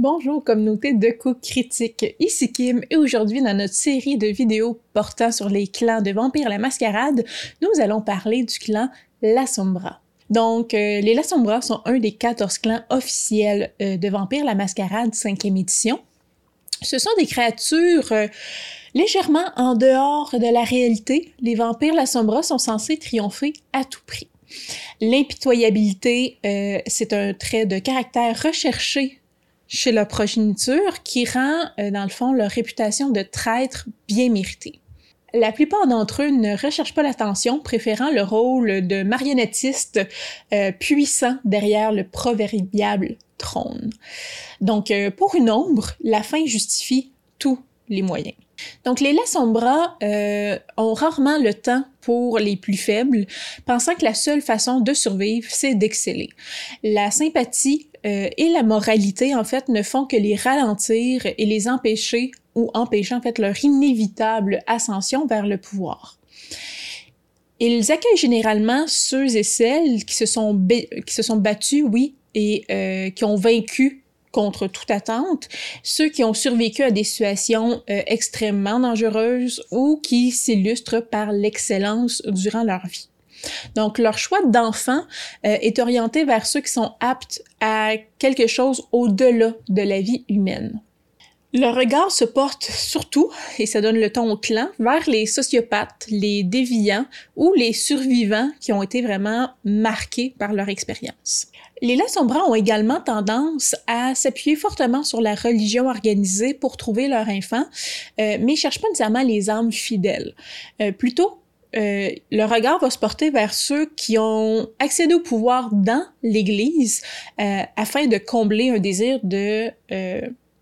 Bonjour communauté de coups critiques, ici Kim et aujourd'hui dans notre série de vidéos portant sur les clans de Vampire la Mascarade, nous allons parler du clan La Sombra. Donc, euh, les La Sombra sont un des 14 clans officiels euh, de Vampire la Mascarade 5e édition. Ce sont des créatures euh, légèrement en dehors de la réalité. Les vampires La Sombra sont censés triompher à tout prix. L'impitoyabilité, c'est un trait de caractère recherché chez leur progéniture qui rend, euh, dans le fond, leur réputation de traître bien méritée. La plupart d'entre eux ne recherchent pas l'attention, préférant le rôle de marionnettiste euh, puissant derrière le proverbial trône. Donc, euh, pour une ombre, la fin justifie tous les moyens. Donc, les Lassombra euh, ont rarement le temps pour les plus faibles, pensant que la seule façon de survivre, c'est d'exceller. La sympathie euh, et la moralité, en fait, ne font que les ralentir et les empêcher ou empêcher, en fait, leur inévitable ascension vers le pouvoir. Ils accueillent généralement ceux et celles qui se sont, qui se sont battus, oui, et euh, qui ont vaincu contre toute attente, ceux qui ont survécu à des situations euh, extrêmement dangereuses ou qui s'illustrent par l'excellence durant leur vie. Donc, leur choix d'enfant euh, est orienté vers ceux qui sont aptes à quelque chose au-delà de la vie humaine. Le regard se porte surtout, et ça donne le ton au clan, vers les sociopathes, les déviants ou les survivants qui ont été vraiment marqués par leur expérience. Les Lassombras ont également tendance à s'appuyer fortement sur la religion organisée pour trouver leur enfant, euh, mais ils cherchent pas nécessairement les âmes fidèles. Euh, plutôt, euh, le regard va se porter vers ceux qui ont accédé au pouvoir dans l'Église afin de combler un désir de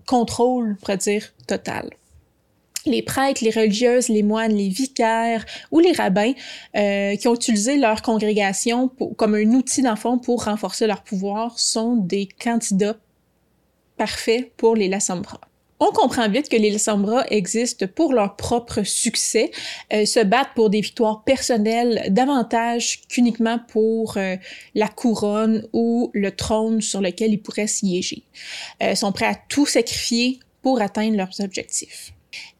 contrôle, on dire, total les prêtres, les religieuses, les moines, les vicaires ou les rabbins euh, qui ont utilisé leur congrégation comme un outil d'enfant pour renforcer leur pouvoir sont des candidats parfaits pour les Lassambra. On comprend vite que les Lassambra existent pour leur propre succès, euh, se battent pour des victoires personnelles davantage qu'uniquement pour euh, la couronne ou le trône sur lequel ils pourraient siéger. Euh, sont prêts à tout sacrifier pour atteindre leurs objectifs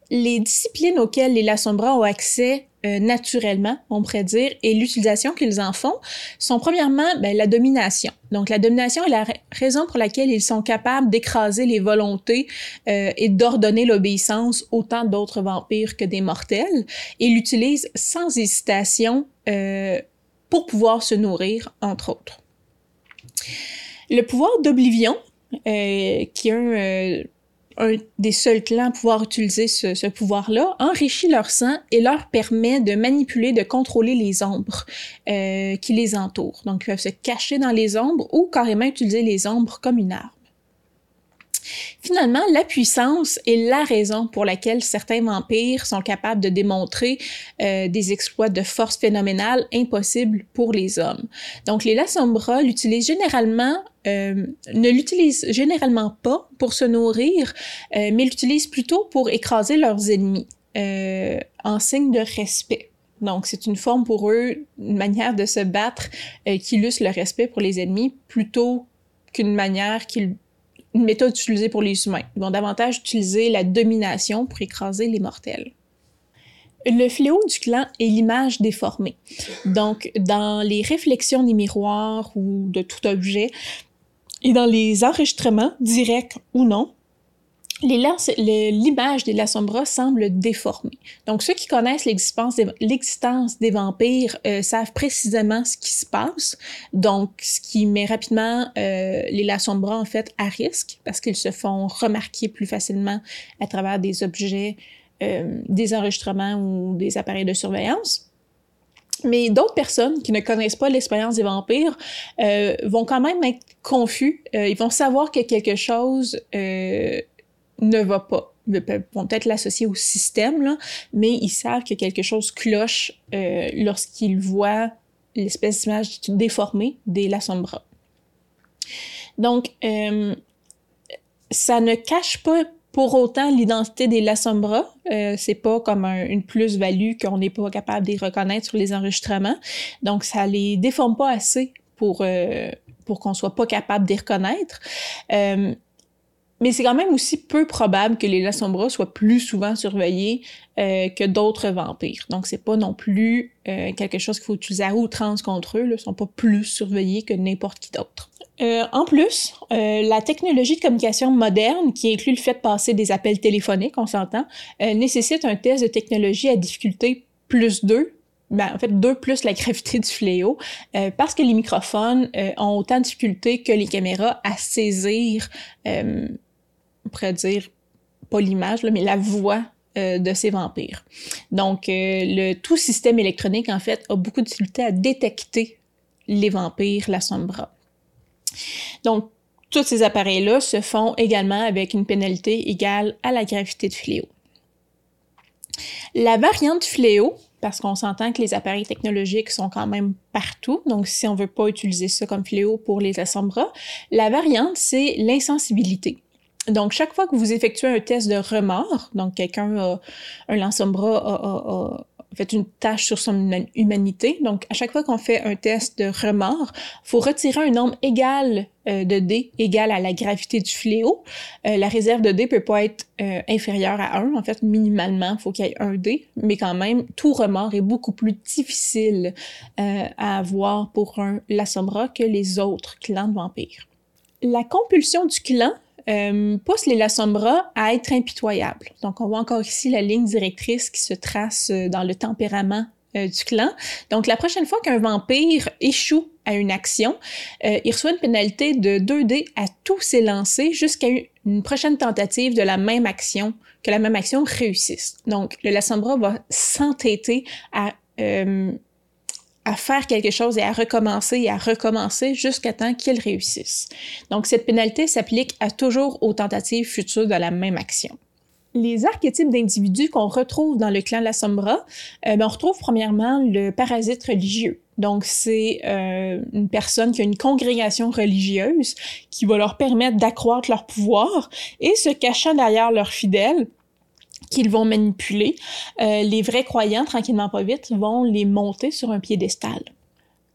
les disciplines auxquelles les Lassombra ont accès euh, naturellement, on pourrait dire, et l'utilisation qu'ils en font, sont premièrement ben, la domination. Donc la domination est la raison pour laquelle ils sont capables d'écraser les volontés euh, et d'ordonner l'obéissance autant d'autres vampires que des mortels, et l'utilisent sans hésitation euh, pour pouvoir se nourrir, entre autres. Le pouvoir d'oblivion, qui est un un des seuls clans à pouvoir utiliser ce, pouvoir-là, enrichit leur sang et leur permet de manipuler, de contrôler les ombres euh, qui les entourent. Donc, ils peuvent se cacher dans les ombres ou carrément utiliser les ombres comme une arme. Finalement, la puissance est la raison pour laquelle certains vampires sont capables de démontrer euh, des exploits de force phénoménale impossibles pour les hommes. Donc, les Lassombra l'utilisent généralement euh, ne l'utilisent généralement pas pour se nourrir, euh, mais l'utilisent plutôt pour écraser leurs ennemis, en signe de respect. Donc, c'est une forme pour eux, une manière de se battre qui illustre le respect pour les ennemis plutôt qu'une manière qu'ils une méthode utilisée pour les humains. Ils vont davantage utiliser la domination pour écraser les mortels. Le fléau du clan est l'image déformée. Donc, dans les réflexions des miroirs ou de tout objet, et dans les enregistrements, directs ou non, l'image des Lassombra semble déformée. Donc, ceux qui connaissent l'existence des, vampires euh, savent précisément ce qui se passe. Donc, ce qui met rapidement euh, les Lassombra, en fait, à risque parce qu'ils se font remarquer plus facilement à travers des objets, euh, des enregistrements ou des appareils de surveillance. Mais d'autres personnes qui ne connaissent pas l'expérience des vampires vont quand même être confus. ils vont savoir que quelque chose ne va pas. Ils vont peut-être l'associer au système, là, mais ils savent que quelque chose cloche euh, lorsqu'ils voient l'espèce d'image déformée des La. Donc, euh, ça ne cache pas pour autant l'identité des La. Euh, c'est pas comme une plus-value qu'on n'est pas capable de reconnaître sur les enregistrements. Donc, ça les déforme pas assez pour, euh, pour qu'on soit pas capable de reconnaître. Mais c'est quand même aussi peu probable que les Lasombra soient plus souvent surveillés euh, que d'autres vampires. Donc c'est pas non plus euh, quelque chose qu'il faut utiliser à outrance contre eux. Ils sont pas plus surveillés que n'importe qui d'autre. Euh, en plus, euh, la technologie de communication moderne, qui inclut le fait de passer des appels téléphoniques, on s'entend, euh, nécessite un test de technologie à difficulté plus 2, ben, en fait 2 plus la gravité du fléau, euh, parce que les microphones euh, ont autant de difficulté que les caméras à saisir, euh, on pourrait dire, pas l'image, mais la voix de ces vampires. Donc, le tout système électronique, en fait, a beaucoup de difficulté à détecter les vampires, la sombra. Donc, tous ces appareils-là se font également avec une pénalité égale à la gravité du fléau. La variante fléau, parce qu'on s'entend que les appareils technologiques sont quand même partout, donc si on veut pas utiliser ça comme fléau pour les assombras, la variante, c'est l'insensibilité. Donc, chaque fois que vous effectuez un test de remords, donc quelqu'un a un lansombra a, a, a fait une tâche sur son humanité. Donc, à chaque fois qu'on fait un test de remords, faut retirer un nombre égal euh, de dés égal à la gravité du fléau. Euh, la réserve de dés peut pas être euh, inférieure à 1. En fait, minimalement, il faut qu'il y ait un dé, mais quand même, tout remords est beaucoup plus difficile à avoir pour un Lassomra que les autres clans de vampires. La compulsion du clan euh, pousse les Lasombra à être impitoyables. Donc, on voit encore ici la ligne directrice qui se trace euh, dans le tempérament euh, du clan. Donc, la prochaine fois qu'un vampire échoue à une action, euh, il reçoit une pénalité de 2D à tous ses lancers jusqu'à une prochaine tentative de la même action, que la même action réussisse. Donc, le Lasombra va s'entêter à euh, à faire quelque chose et à recommencer et à recommencer jusqu'à temps qu'il réussisse. Donc, cette pénalité s'applique à toujours aux tentatives futures de la même action. Les archétypes d'individus qu'on retrouve dans le clan de la Sombra, euh, ben on retrouve premièrement le parasite religieux. Donc, c'est euh, une personne qui a une congrégation religieuse qui va leur permettre d'accroître leur pouvoir et se cachant derrière leurs fidèles, qu'ils vont manipuler, euh, les vrais croyants, tranquillement pas vite, vont les monter sur un piédestal.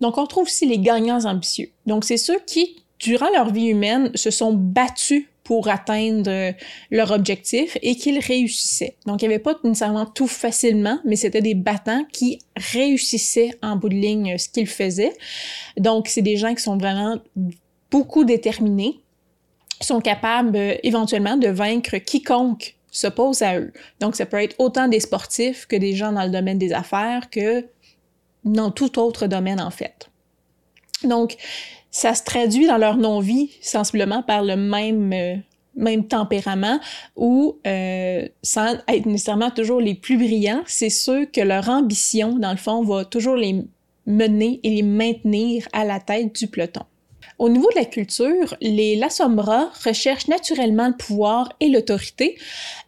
Donc, on trouve aussi les gagnants ambitieux. Donc, c'est ceux qui, durant leur vie humaine, se sont battus pour atteindre leur objectif et qu'ils réussissaient. Donc, il n'y avait pas nécessairement tout facilement, mais c'était des battants qui réussissaient en bout de ligne ce qu'ils faisaient. Donc, c'est des gens qui sont vraiment beaucoup déterminés, sont capables euh, éventuellement de vaincre quiconque s'oppose à eux. Donc, ça peut être autant des sportifs que des gens dans le domaine des affaires que dans tout autre domaine, en fait. Donc, ça se traduit dans leur non-vie sensiblement par le même, euh, même tempérament ou euh, sans être nécessairement toujours les plus brillants, c'est ceux que leur ambition, dans le fond, va toujours les mener et les maintenir à la tête du peloton. Au niveau de la culture, les Lasombra recherchent naturellement le pouvoir et l'autorité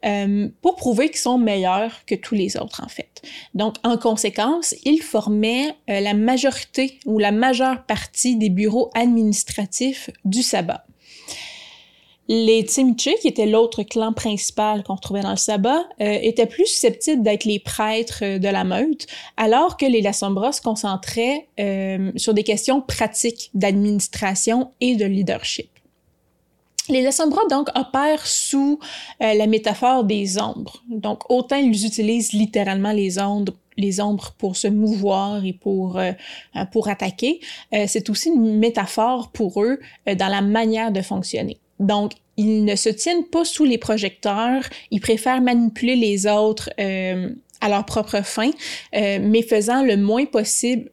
euh, pour prouver qu'ils sont meilleurs que tous les autres, en fait. Donc, en conséquence, ils formaient euh, la majorité ou la majeure partie des bureaux administratifs du sabbat. Les Tsimche, qui étaient l'autre clan principal qu'on retrouvait dans le sabbat, euh, étaient plus susceptibles d'être les prêtres euh, de la meute, alors que les Lasombra se concentraient euh, sur des questions pratiques d'administration et de leadership. Les Lasombra, donc, opèrent sous euh, la métaphore des ombres. Donc, autant ils utilisent littéralement les ombres les ombres pour se mouvoir et pour, euh, pour attaquer, euh, c'est aussi une métaphore pour eux dans la manière de fonctionner. Donc, ils ne se tiennent pas sous les projecteurs, ils préfèrent manipuler les autres euh, à leur propre fin, euh, mais faisant le moins possible,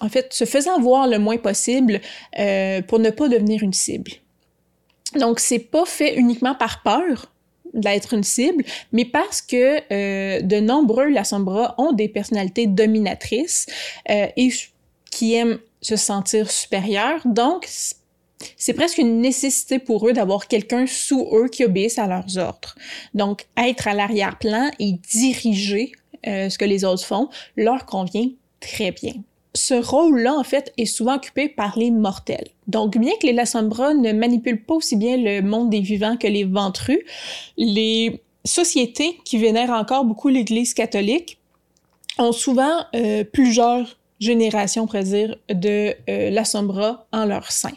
en fait, se faisant voir le moins possible euh, pour ne pas devenir une cible. Donc, c'est pas fait uniquement par peur d'être une cible, mais parce que de nombreux Lassombra ont des personnalités dominatrices et qui aiment se sentir supérieurs. Donc, c'est presque une nécessité pour eux d'avoir quelqu'un sous eux qui obéisse à leurs ordres. Donc, être à l'arrière-plan et diriger euh, ce que les autres font leur convient très bien. Ce rôle-là, en fait, est souvent occupé par les mortels. Donc, bien que les Lasombra ne manipulent pas aussi bien le monde des vivants que les ventrus, les sociétés qui vénèrent encore beaucoup l'Église catholique ont souvent euh, plusieurs génération, on pourrait dire, de euh, la Sombra en leur sein,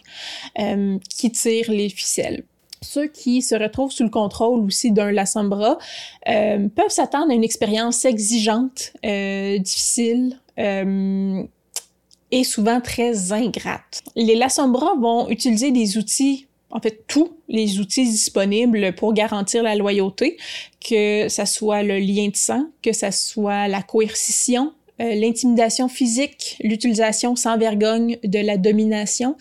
euh, qui tirent les ficelles. ceux qui se retrouvent sous le contrôle aussi d'un Lasombra euh, peuvent s'attendre à une expérience exigeante, euh, difficile euh, et souvent très ingrate. Les Lasombra vont utiliser des outils en fait tous les outils disponibles pour garantir la loyauté, que ça soit le lien de sang, que ça soit la coercition, euh, l'intimidation physique, l'utilisation sans vergogne de la domination.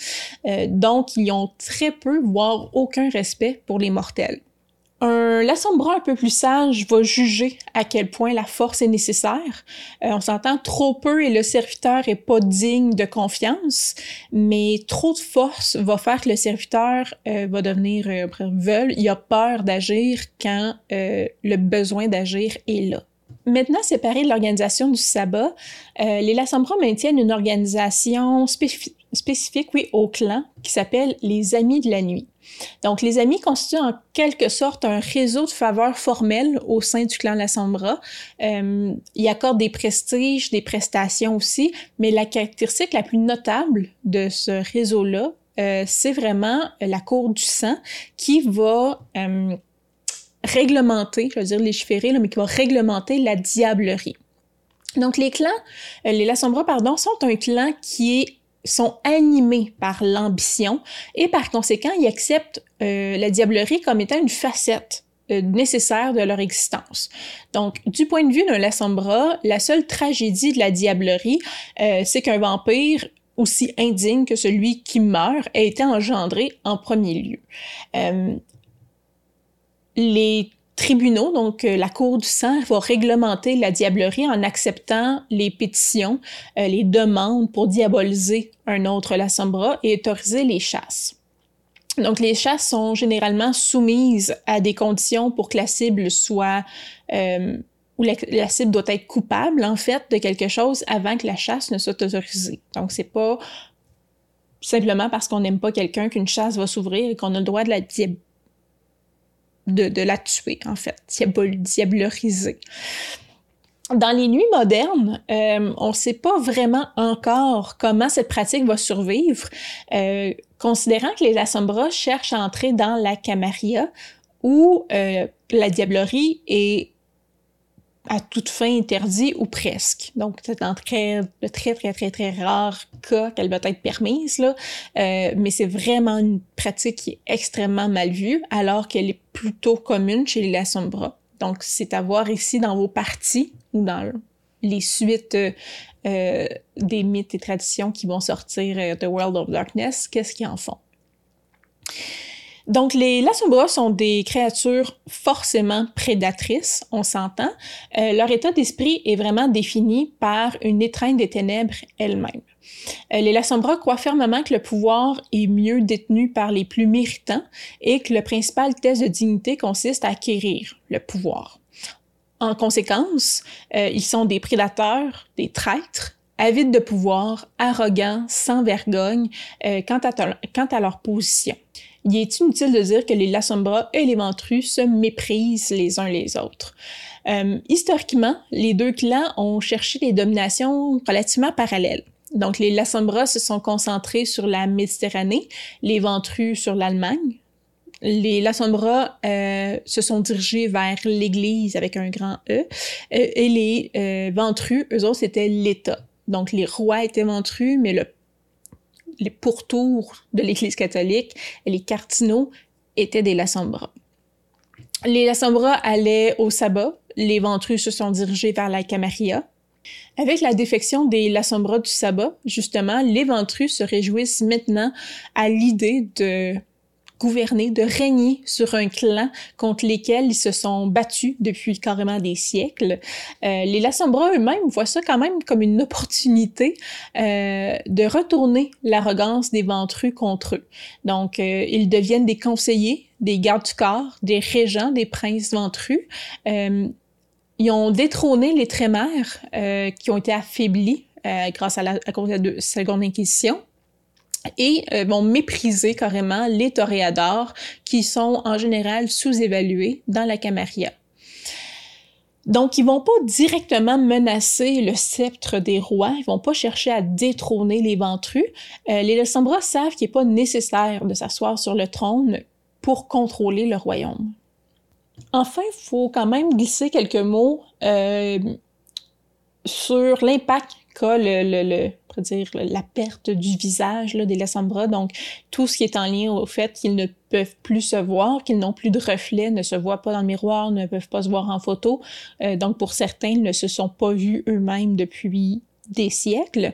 Euh, donc, ils ont très peu, voire aucun respect pour les mortels. Un l'assombra un peu plus sage va juger à quel point la force est nécessaire. Euh, on s'entend trop peu et le serviteur est pas digne de confiance, mais trop de force va faire que le serviteur va devenir euh, veule. Il a peur d'agir quand le besoin d'agir est là. Maintenant séparés de l'organisation du sabbat, euh, les Lassambra maintiennent une organisation spécifique oui, au clan qui s'appelle les Amis de la Nuit. Donc, les Amis constituent en quelque sorte un réseau de faveurs formelles au sein du clan Lassambra. Euh, ils accordent des prestiges, des prestations aussi, mais la caractéristique la plus notable de ce réseau-là, euh, c'est vraiment la cour du sang qui va euh, réglementer, je veux dire légiférer, là, mais qui va réglementer la diablerie. Donc les clans, euh, les pardon, sont un clan qui est sont animés par l'ambition et par conséquent, ils acceptent euh, la diablerie comme étant une facette euh, nécessaire de leur existence. Donc, du point de vue d'un Lassombra, la seule tragédie de la diablerie, c'est qu'un vampire aussi indigne que celui qui meurt ait été engendré en premier lieu les tribunaux, donc euh, la Cour du sang, va réglementer la diablerie en acceptant les pétitions, euh, les demandes pour diaboliser un autre Lassombra et autoriser les chasses. Donc les chasses sont généralement soumises à des conditions pour que la cible soit euh, ou la, la, cible doit être coupable en fait de quelque chose avant que la chasse ne soit autorisée. Donc c'est pas simplement parce qu'on n'aime pas quelqu'un qu'une chasse va s'ouvrir et qu'on a le droit de la diaboliser de, la tuer, en fait, diableriser. Dans les nuits modernes, euh, on ne sait pas vraiment encore comment cette pratique va survivre, euh, considérant que les Assombras cherchent à entrer dans la Camarilla, où euh, la diablerie est à toute fin interdit ou presque. Donc, c'est un très, très, très, très, très rare cas qu'elle va être permise, là. Euh, mais c'est vraiment une pratique qui est extrêmement mal vue, alors qu'elle est plutôt commune chez les Lasombra. Donc, c'est à voir ici dans vos parties ou dans les suites euh, des mythes et traditions qui vont sortir de The World of Darkness, qu'est-ce qu'ils en font? Donc, les Lasombra sont des créatures forcément prédatrices, on s'entend. Euh, leur état d'esprit est vraiment défini par une étreinte des ténèbres elle-même. Euh, les Lasombra croient fermement que le pouvoir est mieux détenu par les plus méritants et que le principal test de dignité consiste à acquérir le pouvoir. En conséquence, euh, ils sont des prédateurs, des traîtres, avides de pouvoir, arrogants, sans vergogne quant, à quant à leur position il est inutile de dire que les Lasombra et les Ventrus se méprisent les uns les autres? Euh, historiquement, les deux clans ont cherché des dominations relativement parallèles. Donc, les Lasombra se sont concentrés sur la Méditerranée, les Ventrus sur l'Allemagne. Les Lasombra euh, se sont dirigés vers l'Église avec un grand E, euh, et les euh, Ventrus, eux autres, c'était l'État. Donc, les rois étaient Ventrus, mais le les pourtours de l'Église catholique les cardinaux étaient des Lassombra. Les Lassombra allaient au sabbat, les Ventrus se sont dirigés vers la Camarilla. Avec la défection des Lassombra du sabbat, justement, les Ventrus se réjouissent maintenant à l'idée de gouverner, de régner sur un clan contre lesquels ils se sont battus depuis carrément des siècles. Euh, les Lassombra eux-mêmes voient ça quand même comme une opportunité euh, de retourner l'arrogance des ventrus contre eux. Donc, euh, ils deviennent des conseillers, des gardes du corps, des régents, des princes ventrus. Euh, ils ont détrôné les trémères euh, qui ont été affaiblis grâce à, la, à cause de la Seconde Inquisition et euh, vont mépriser carrément les toréadors qui sont en général sous-évalués dans la Camarilla. Donc, ils vont pas directement menacer le sceptre des rois, ils vont pas chercher à détrôner les ventrus. Euh, les Lasombra savent qu'il n'est pas nécessaire de s'asseoir sur le trône pour contrôler le royaume. Enfin, il faut quand même glisser quelques mots euh, sur l'impact qu'a le, dire, la perte du visage des Lassambra, donc tout ce qui est en lien au fait qu'ils ne peuvent plus se voir, qu'ils n'ont plus de reflets, ne se voient pas dans le miroir, ne peuvent pas se voir en photo. Euh, donc pour certains, ils ne se sont pas vus eux-mêmes depuis des siècles.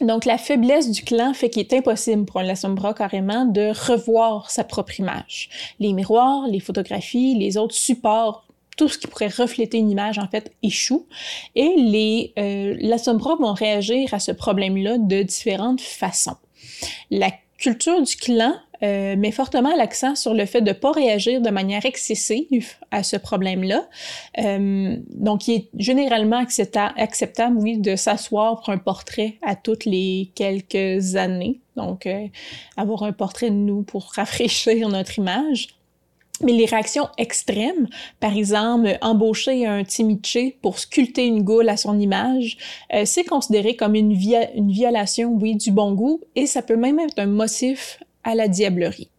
Donc, la faiblesse du clan fait qu'il est impossible pour un Lassombra carrément de revoir sa propre image. Les miroirs, les photographies, les autres supports, tout ce qui pourrait refléter une image, en fait, échoue. Et les euh, Lassombra vont réagir à ce problème-là de différentes façons. La culture du clan euh, met fortement l'accent sur le fait de ne pas réagir de manière excessive à ce problème-là. Euh, donc, il est généralement acceptable, oui, de s'asseoir pour un portrait à toutes les quelques années. Donc, euh, avoir un portrait de nous pour rafraîchir notre image. Mais les réactions extrêmes, par exemple, embaucher un timiché pour sculpter une goule à son image, euh, c'est considéré comme une, une violation, oui, du bon goût, et ça peut même être un motif à la diablerie.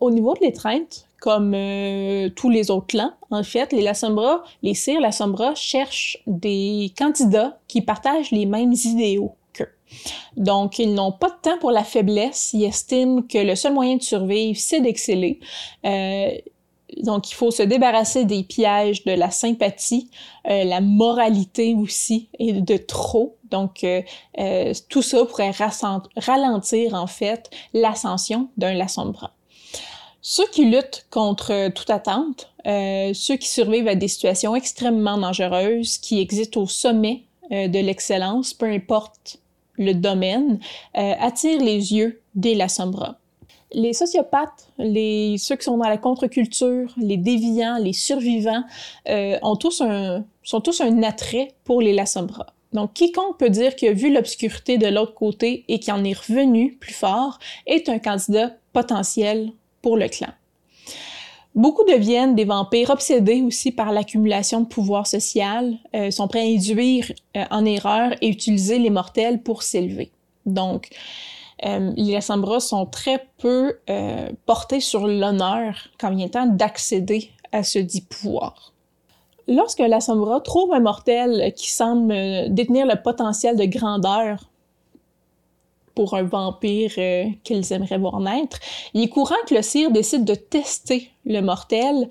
Au niveau de l'étreinte, comme euh, tous les autres clans, en fait, les Lassombra, les Sires Lassombra cherchent des candidats qui partagent les mêmes idéaux. Donc, ils n'ont pas de temps pour la faiblesse. Ils estiment que le seul moyen de survivre, c'est d'exceller. Euh, donc, il faut se débarrasser des pièges de la sympathie, euh, la moralité aussi, et de trop. Donc, euh, tout ça pourrait ralentir, en fait, l'ascension d'un Lassombra. Ceux qui luttent contre toute attente, ceux qui survivent à des situations extrêmement dangereuses, qui existent au sommet de l'excellence, peu importe le domaine, attirent les yeux des Lassombra les sociopathes, ceux qui sont dans la contre-culture, les déviants, les survivants, euh, tous un, sont tous un attrait pour les Lassombra. Donc, quiconque peut dire qu'il a vu l'obscurité de l'autre côté et qui en est revenu plus fort est un candidat potentiel pour le clan. Beaucoup deviennent des vampires obsédés aussi par l'accumulation de pouvoir social, euh, sont prêts à induire euh, en erreur et utiliser les mortels pour s'élever. Donc, euh, les Assambras sont très peu euh, portés sur l'honneur quand il est temps d'accéder à ce dit pouvoir. Lorsque l'Assambra trouve un mortel qui semble détenir le potentiel de grandeur pour un vampire qu'ils aimeraient voir naître, il est courant que le sire décide de tester le mortel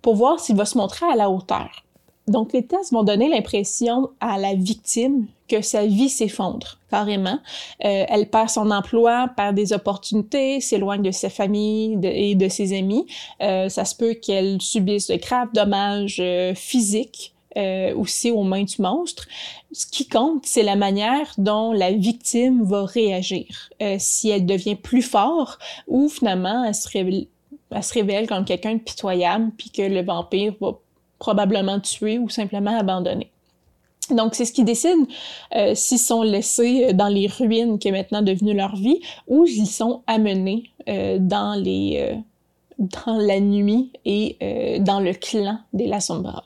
pour voir s'il va se montrer à la hauteur. Donc, les tests vont donner l'impression à la victime que sa vie s'effondre carrément. Euh, elle perd son emploi, perd des opportunités, s'éloigne de sa famille et de ses amis. Euh, ça se peut qu'elle subisse de graves dommages euh, physiques euh, aussi aux mains du monstre. Ce qui compte, c'est la manière dont la victime va réagir. Euh, si elle devient plus fort ou finalement elle se révèle, elle se révèle comme quelqu'un de pitoyable puis que le vampire va probablement tuer ou simplement abandonner. Donc, c'est ce qui décide euh, s'ils sont laissés dans les ruines qui est maintenant devenu leur vie ou s'ils sont amenés euh, dans, les, euh, dans la nuit et dans le clan des La Sombra.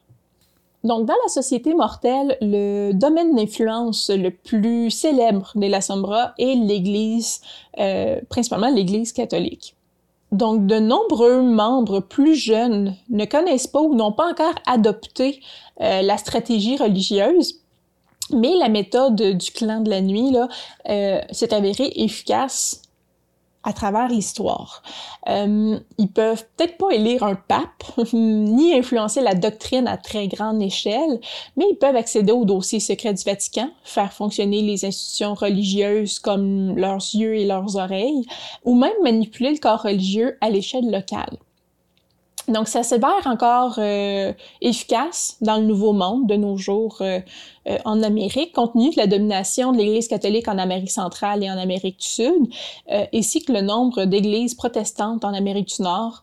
Donc, dans la société mortelle, le domaine d'influence le plus célèbre des La Sombra est l'Église, principalement l'Église catholique. Donc, de nombreux membres plus jeunes ne connaissent pas ou n'ont pas encore adopté euh, la stratégie religieuse, mais la méthode du clan de la nuit euh, s'est avérée efficace à travers l'histoire. Euh, ils peuvent peut-être pas élire un pape, ni influencer la doctrine à très grande échelle, mais ils peuvent accéder aux dossiers secrets du Vatican, faire fonctionner les institutions religieuses comme leurs yeux et leurs oreilles, ou même manipuler le corps religieux à l'échelle locale. Donc, ça s'avère encore euh, efficace dans le Nouveau Monde de nos jours euh, euh, en Amérique, compte tenu de la domination de l'Église catholique en Amérique centrale et en Amérique du Sud, ainsi que le nombre d'églises protestantes en Amérique du Nord,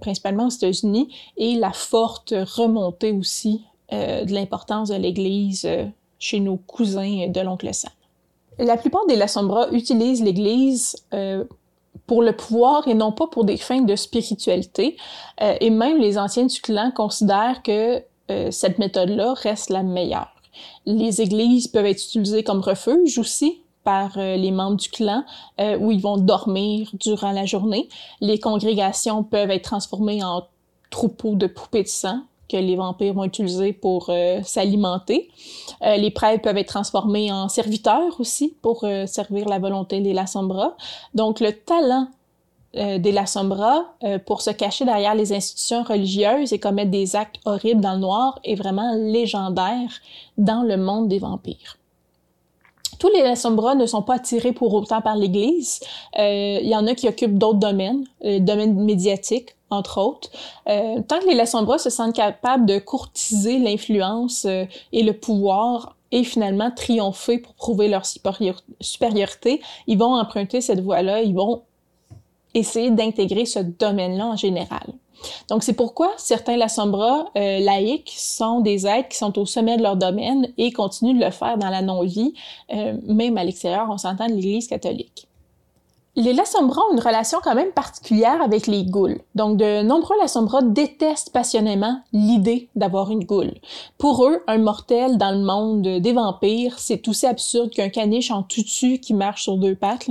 principalement aux États-Unis, et la forte remontée aussi de l'importance de l'Église chez nos cousins de l'oncle Sam. La plupart des Sombra utilisent l'Église pour le pouvoir et non pas pour des fins de spiritualité. Euh, et même les anciens du clan considèrent que euh, cette méthode-là reste la meilleure. Les églises peuvent être utilisées comme refuge aussi par les membres du clan où ils vont dormir durant la journée. Les congrégations peuvent être transformées en troupeaux de poupées de sang que les vampires vont utiliser pour s'alimenter. les prêtres peuvent être transformés en serviteurs aussi pour servir la volonté des Lasombra. Donc le talent euh, des La Sombra euh, pour se cacher derrière les institutions religieuses et commettre des actes horribles dans le noir est vraiment légendaire dans le monde des vampires. Tous les Sombra ne sont pas attirés pour autant par l'Église. Euh, il y en a qui occupent d'autres domaines, le domaine médiatique, entre autres. tant que les Sombra se sentent capables de courtiser l'influence et le pouvoir et finalement triompher pour prouver leur supériorité, ils vont emprunter cette voie-là, ils vont essayer d'intégrer ce domaine-là en général. Donc, c'est pourquoi certains Lassombra euh, laïcs sont des êtres qui sont au sommet de leur domaine et continuent de le faire dans la non-vie, euh, même à l'extérieur, on s'entend de l'Église catholique. Les Lassombra ont une relation quand même particulière avec les ghouls. Donc, de nombreux Lassombra détestent passionnément l'idée d'avoir une goule. Pour eux, un mortel dans le monde des vampires, c'est aussi absurde qu'un caniche en tutu qui marche sur deux pattes.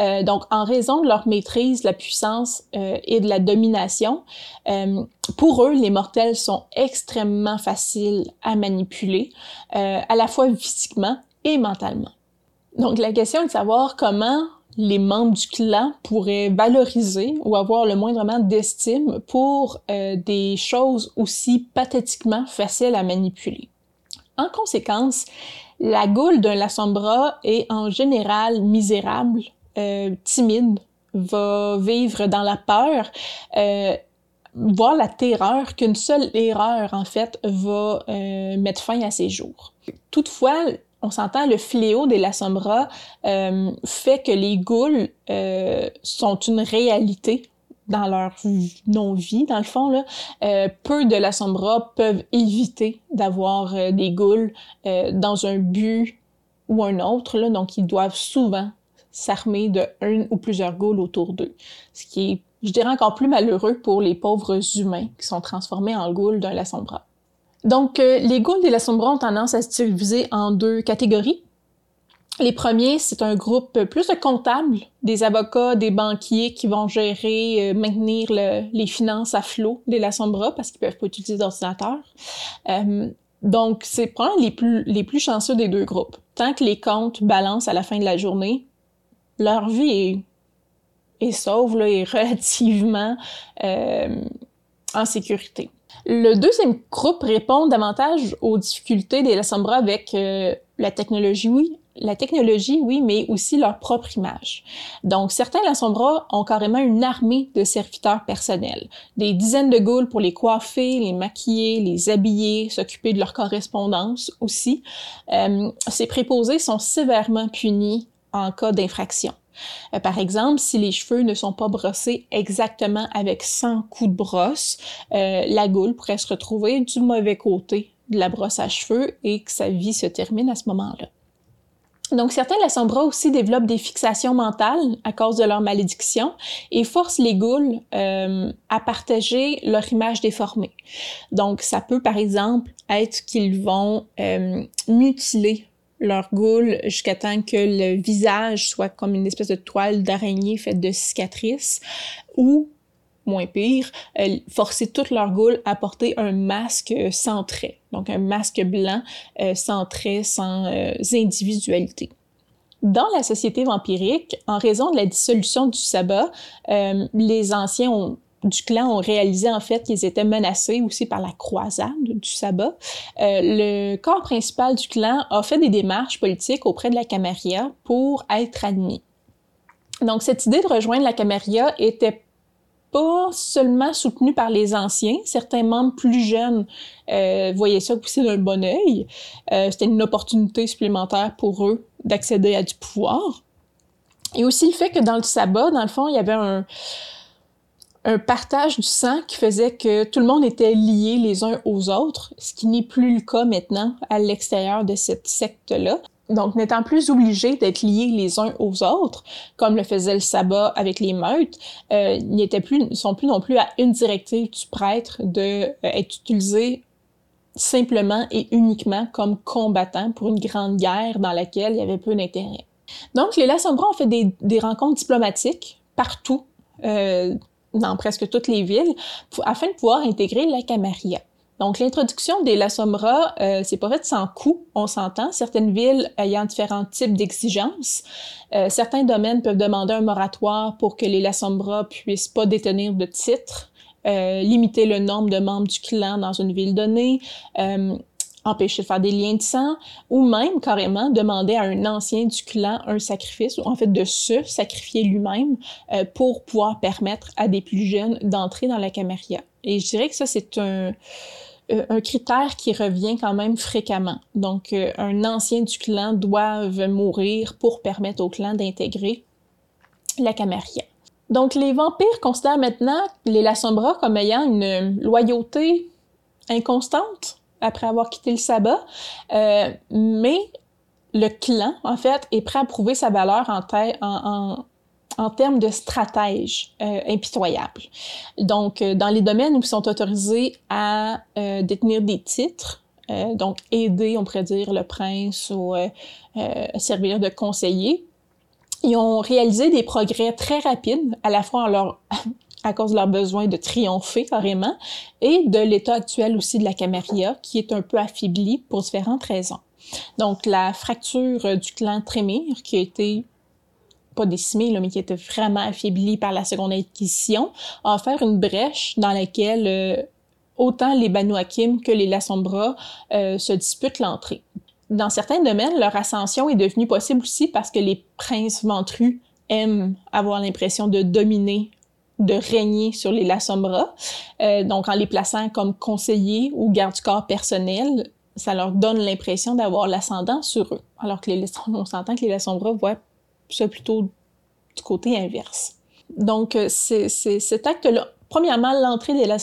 Euh, donc, en raison de leur maîtrise, de la puissance euh, et de la domination, euh, pour eux, les mortels sont extrêmement faciles à manipuler, euh, à la fois physiquement et mentalement. Donc, la question est de savoir comment les membres du clan pourraient valoriser ou avoir le moindrement d'estime pour euh, des choses aussi pathétiquement faciles à manipuler. En conséquence, la goule d'un Lassombra est en général misérable, euh, timide, va vivre dans la peur, euh, voire la terreur qu'une seule erreur, en fait, va euh, mettre fin à ses jours. Toutefois, on s'entend, le fléau des Lassombra euh, fait que les ghouls euh, sont une réalité dans leur non-vie, dans le fond. Euh, peu de Lassombra peuvent éviter d'avoir euh, des ghouls dans un but ou un autre, là, donc ils doivent souvent s'armer de un ou plusieurs ghouls autour d'eux, ce qui est, je dirais, encore plus malheureux pour les pauvres humains qui sont transformés en ghouls d'un Lassombra. Donc, euh, les ghouls des Lassombra ont tendance à se diviser en deux catégories. Les premiers, c'est un groupe plus de comptables, des avocats, des banquiers qui vont gérer, euh, maintenir les finances à flot des Lassombra parce qu'ils peuvent pas utiliser d'ordinateur. Euh, donc, c'est probablement les plus, les chanceux des deux groupes. Tant que les comptes balancent à la fin de la journée, leur vie est, est sauve, relativement en sécurité. Le deuxième groupe répond davantage aux difficultés des Lassombra avec euh, la technologie, oui, la technologie, oui, mais aussi leur propre image. Donc, certains Lassombra ont carrément une armée de serviteurs personnels. Des dizaines de ghouls pour les coiffer, les maquiller, les habiller, s'occuper de leur correspondance aussi. Euh, ces préposés sont sévèrement punis en cas d'infraction. Euh, par exemple, si les cheveux ne sont pas brossés exactement avec 100 coups de brosse, euh, la goule pourrait se retrouver du mauvais côté de la brosse à cheveux et que sa vie se termine à ce moment-là. Donc, certains Lassombra aussi développent des fixations mentales à cause de leur malédiction et forcent les ghouls euh, à partager leur image déformée. Donc, ça peut, par exemple, être qu'ils vont mutiler leur goule jusqu'à temps que le visage soit comme une espèce de toile d'araignée faite de cicatrices ou moins pire, euh, forcer toute leur goule à porter un masque sans trait, donc un masque blanc euh, sans trait, sans euh, individualité. Dans la société vampirique, en raison de la dissolution du sabbat, les anciens ont du clan ont réalisé en fait qu'ils étaient menacés aussi par la croisade du sabbat. Euh, le corps principal du clan a fait des démarches politiques auprès de la Camarilla pour être admis. Donc cette idée de rejoindre la Camarilla était pas seulement soutenue par les anciens, certains membres plus jeunes euh, voyaient ça aussi d'un bon œil. Euh, C'était une opportunité supplémentaire pour eux d'accéder à du pouvoir. Et aussi le fait que dans le sabbat, dans le fond, il y avait un, un partage du sang qui faisait que tout le monde était lié les uns aux autres, ce qui n'est plus le cas maintenant à l'extérieur de cette secte-là. Donc, n'étant plus obligés d'être liés les uns aux autres, comme le faisait le sabbat avec les meutes, euh, ils n'étaient plus, sont plus non plus à une directive du prêtre de euh, être utilisés simplement et uniquement comme combattants pour une grande guerre dans laquelle il y avait peu d'intérêt. Donc, les Lasombra ont fait des, rencontres diplomatiques partout, euh, dans presque toutes les villes, afin de pouvoir intégrer la Camarilla. Donc, l'introduction des La Sombra, euh, c'est pas fait sans coût, on s'entend. Certaines villes ayant différents types d'exigences. Euh, certains domaines peuvent demander un moratoire pour que les La Sombra puissent pas détenir de titres, euh, limiter le nombre de membres du clan dans une ville donnée, euh, empêcher de faire des liens de sang, ou même carrément demander à un ancien du clan un sacrifice, ou en fait de se sacrifier lui-même euh, pour pouvoir permettre à des plus jeunes d'entrer dans la Camarilla. Et je dirais que ça, c'est un, euh, critère qui revient quand même fréquemment. Donc, euh, un ancien du clan doit mourir pour permettre au clan d'intégrer la Camarilla. Donc, les vampires considèrent maintenant les Lassombra comme ayant une loyauté inconstante après avoir quitté le sabbat, euh, mais le clan, en fait, est prêt à prouver sa valeur en, termes de stratège euh, impitoyable. Donc, euh, dans les domaines où ils sont autorisés à détenir des titres, donc aider, on pourrait dire, le prince ou servir de conseiller, ils ont réalisé des progrès très rapides, à la fois en leur à cause de leur besoin de triompher carrément, et de l'état actuel aussi de la Camarilla, qui est un peu affaibli pour différentes raisons. Donc, la fracture du clan Trémire, qui a été pas décimé, là, mais qui était vraiment affaibli par la Seconde Inquisition, a offert une brèche dans laquelle euh, autant les Banu Hakim que les Lassombra euh, se disputent l'entrée. Dans certains domaines, leur ascension est devenue possible aussi parce que les princes ventrus aiment avoir l'impression de dominer de régner sur les Lassombra. Euh, donc, en les plaçant comme conseillers ou garde du corps personnel, ça leur donne l'impression d'avoir l'ascendant sur eux. Alors que les, on s'entend que les Lassombra voient ça plutôt du côté inverse. Donc, euh, c'est cet acte-là, premièrement, l'entrée des La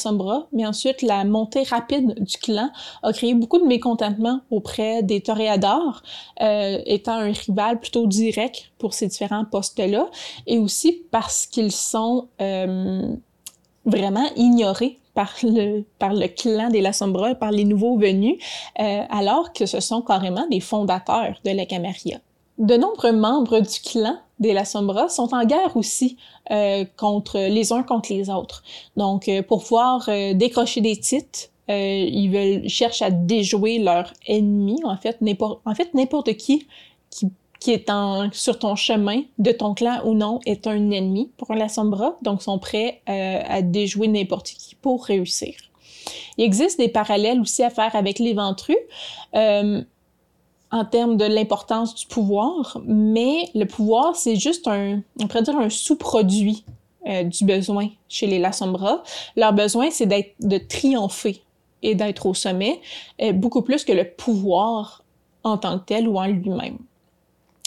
mais ensuite la montée rapide du clan a créé beaucoup de mécontentement auprès des toréadors, euh, étant un rival plutôt direct pour ces différents postes-là, et aussi parce qu'ils sont euh, vraiment ignorés par le, par le clan des La par les nouveaux venus, euh, alors que ce sont carrément des fondateurs de la Camarilla de nombreux membres du clan des La Sombra sont en guerre aussi euh, contre les uns contre les autres. Donc, euh, pour pouvoir euh, décrocher des titres, ils veulent cherchent à déjouer leur ennemi. En fait, n'importe en fait qui qui qui est en, sur ton chemin, de ton clan ou non, est un ennemi pour la Sombra, donc sont prêts à déjouer n'importe qui pour réussir. Il existe des parallèles aussi à faire avec les ventrus. Euh, en termes de l'importance du pouvoir, mais le pouvoir, c'est juste un, on pourrait dire un sous-produit euh, du besoin chez les Lassombra. Leur besoin, c'est d'être, de triompher et d'être au sommet, euh, beaucoup plus que le pouvoir en tant que tel ou en lui-même.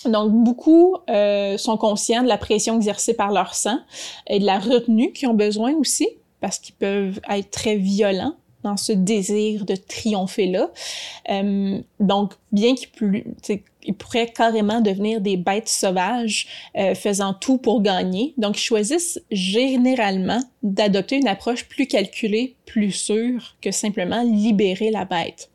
Donc, beaucoup euh, sont conscients de la pression exercée par leur sang et de la retenue qu'ils ont besoin aussi, parce qu'ils peuvent être très violents dans ce désir de triompher-là. Euh, donc, bien qu'ils pourraient carrément devenir des bêtes sauvages, euh, faisant tout pour gagner. Donc, ils choisissent généralement d'adopter une approche plus calculée, plus sûre que simplement libérer la bête.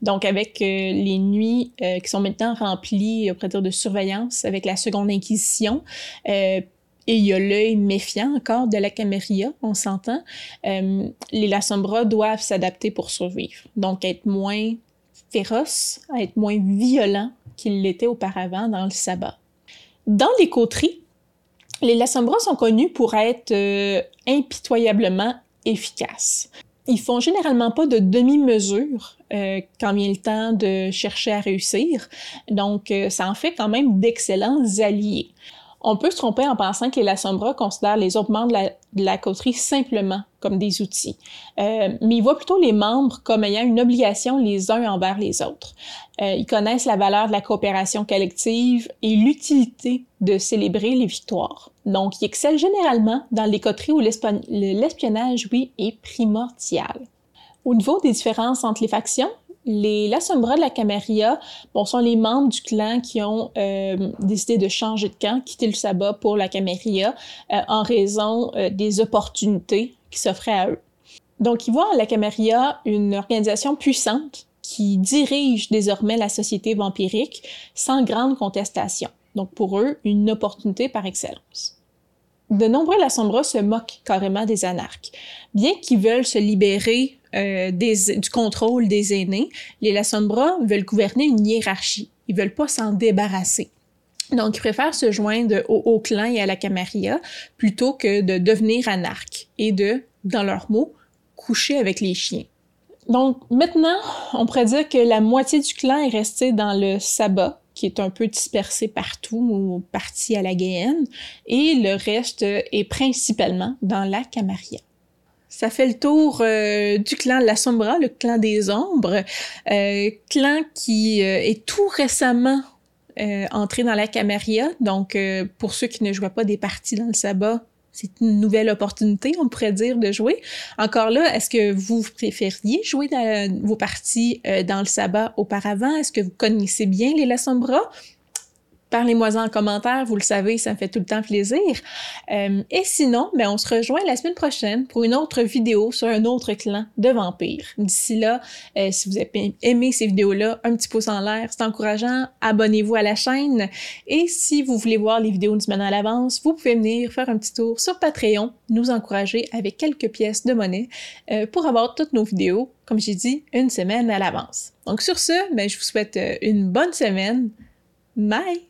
Donc, avec euh, les nuits qui sont maintenant remplies, on dire, de surveillance avec la Seconde Inquisition, et il y a l'œil méfiant encore de la caméria, on s'entend. Euh, les Lassombra doivent s'adapter pour survivre. Donc, être moins féroces, être moins violents qu'ils l'étaient auparavant dans le sabbat. Dans les coteries, les Lassombra sont connus pour être euh, impitoyablement efficaces. Ils font généralement pas de demi-mesure euh, quand vient le temps de chercher à réussir. Donc, euh, ça en fait quand même d'excellents alliés. On peut se tromper en pensant que les Lassombra considèrent les autres membres de la, coterie simplement comme des outils, euh, mais ils voient plutôt les membres comme ayant une obligation les uns envers les autres. Euh, ils connaissent la valeur de la coopération collective et l'utilité de célébrer les victoires. Donc, ils excellent généralement dans les coteries où l'espionnage, oui, est primordial. Au niveau des différences entre les factions, les La Sombra de la Camarilla bon, sont les membres du clan qui ont euh, décidé de changer de camp, quitter le sabbat pour la Camarilla euh, en raison euh, des opportunités qui s'offraient à eux. Donc, ils voient en la Camarilla une organisation puissante qui dirige désormais la société vampirique sans grande contestation. Donc pour eux, une opportunité par excellence. De nombreux Lassombra se moquent carrément des anarques. Bien qu'ils veulent se libérer euh, du contrôle des aînés, les Lassombra veulent gouverner une hiérarchie. Ils veulent pas s'en débarrasser. Donc, ils préfèrent se joindre au, clan et à la Camarilla plutôt que de devenir anarques et de, dans leurs mots, coucher avec les chiens. Donc, maintenant, on pourrait dire que la moitié du clan est restée dans le sabbat, qui est un peu dispersé partout ou parti à la Guyenne, et le reste est principalement dans la Camarilla. Ça fait le tour euh, du clan de la Sombra, le clan des ombres, euh, clan qui euh, est tout récemment entré dans la Camarilla. Donc, pour ceux qui ne jouaient pas des parties dans le sabbat, c'est une nouvelle opportunité, on pourrait dire, de jouer. Encore là, est-ce que vous préfériez jouer vos parties dans le sabbat auparavant? Est-ce que vous connaissez bien les Sombra? Parlez-moi en commentaire, vous le savez, ça me fait tout le temps plaisir. Euh, et sinon, ben, on se rejoint la semaine prochaine pour une autre vidéo sur un autre clan de vampires. D'ici là, euh, si vous avez aimé ces vidéos-là, un petit pouce en l'air, c'est encourageant. Abonnez-vous à la chaîne. Et si vous voulez voir les vidéos une semaine à l'avance, vous pouvez venir faire un petit tour sur Patreon, nous encourager avec quelques pièces de monnaie euh, pour avoir toutes nos vidéos, comme j'ai dit, une semaine à l'avance. Donc sur ce, ben, je vous souhaite une bonne semaine. Bye!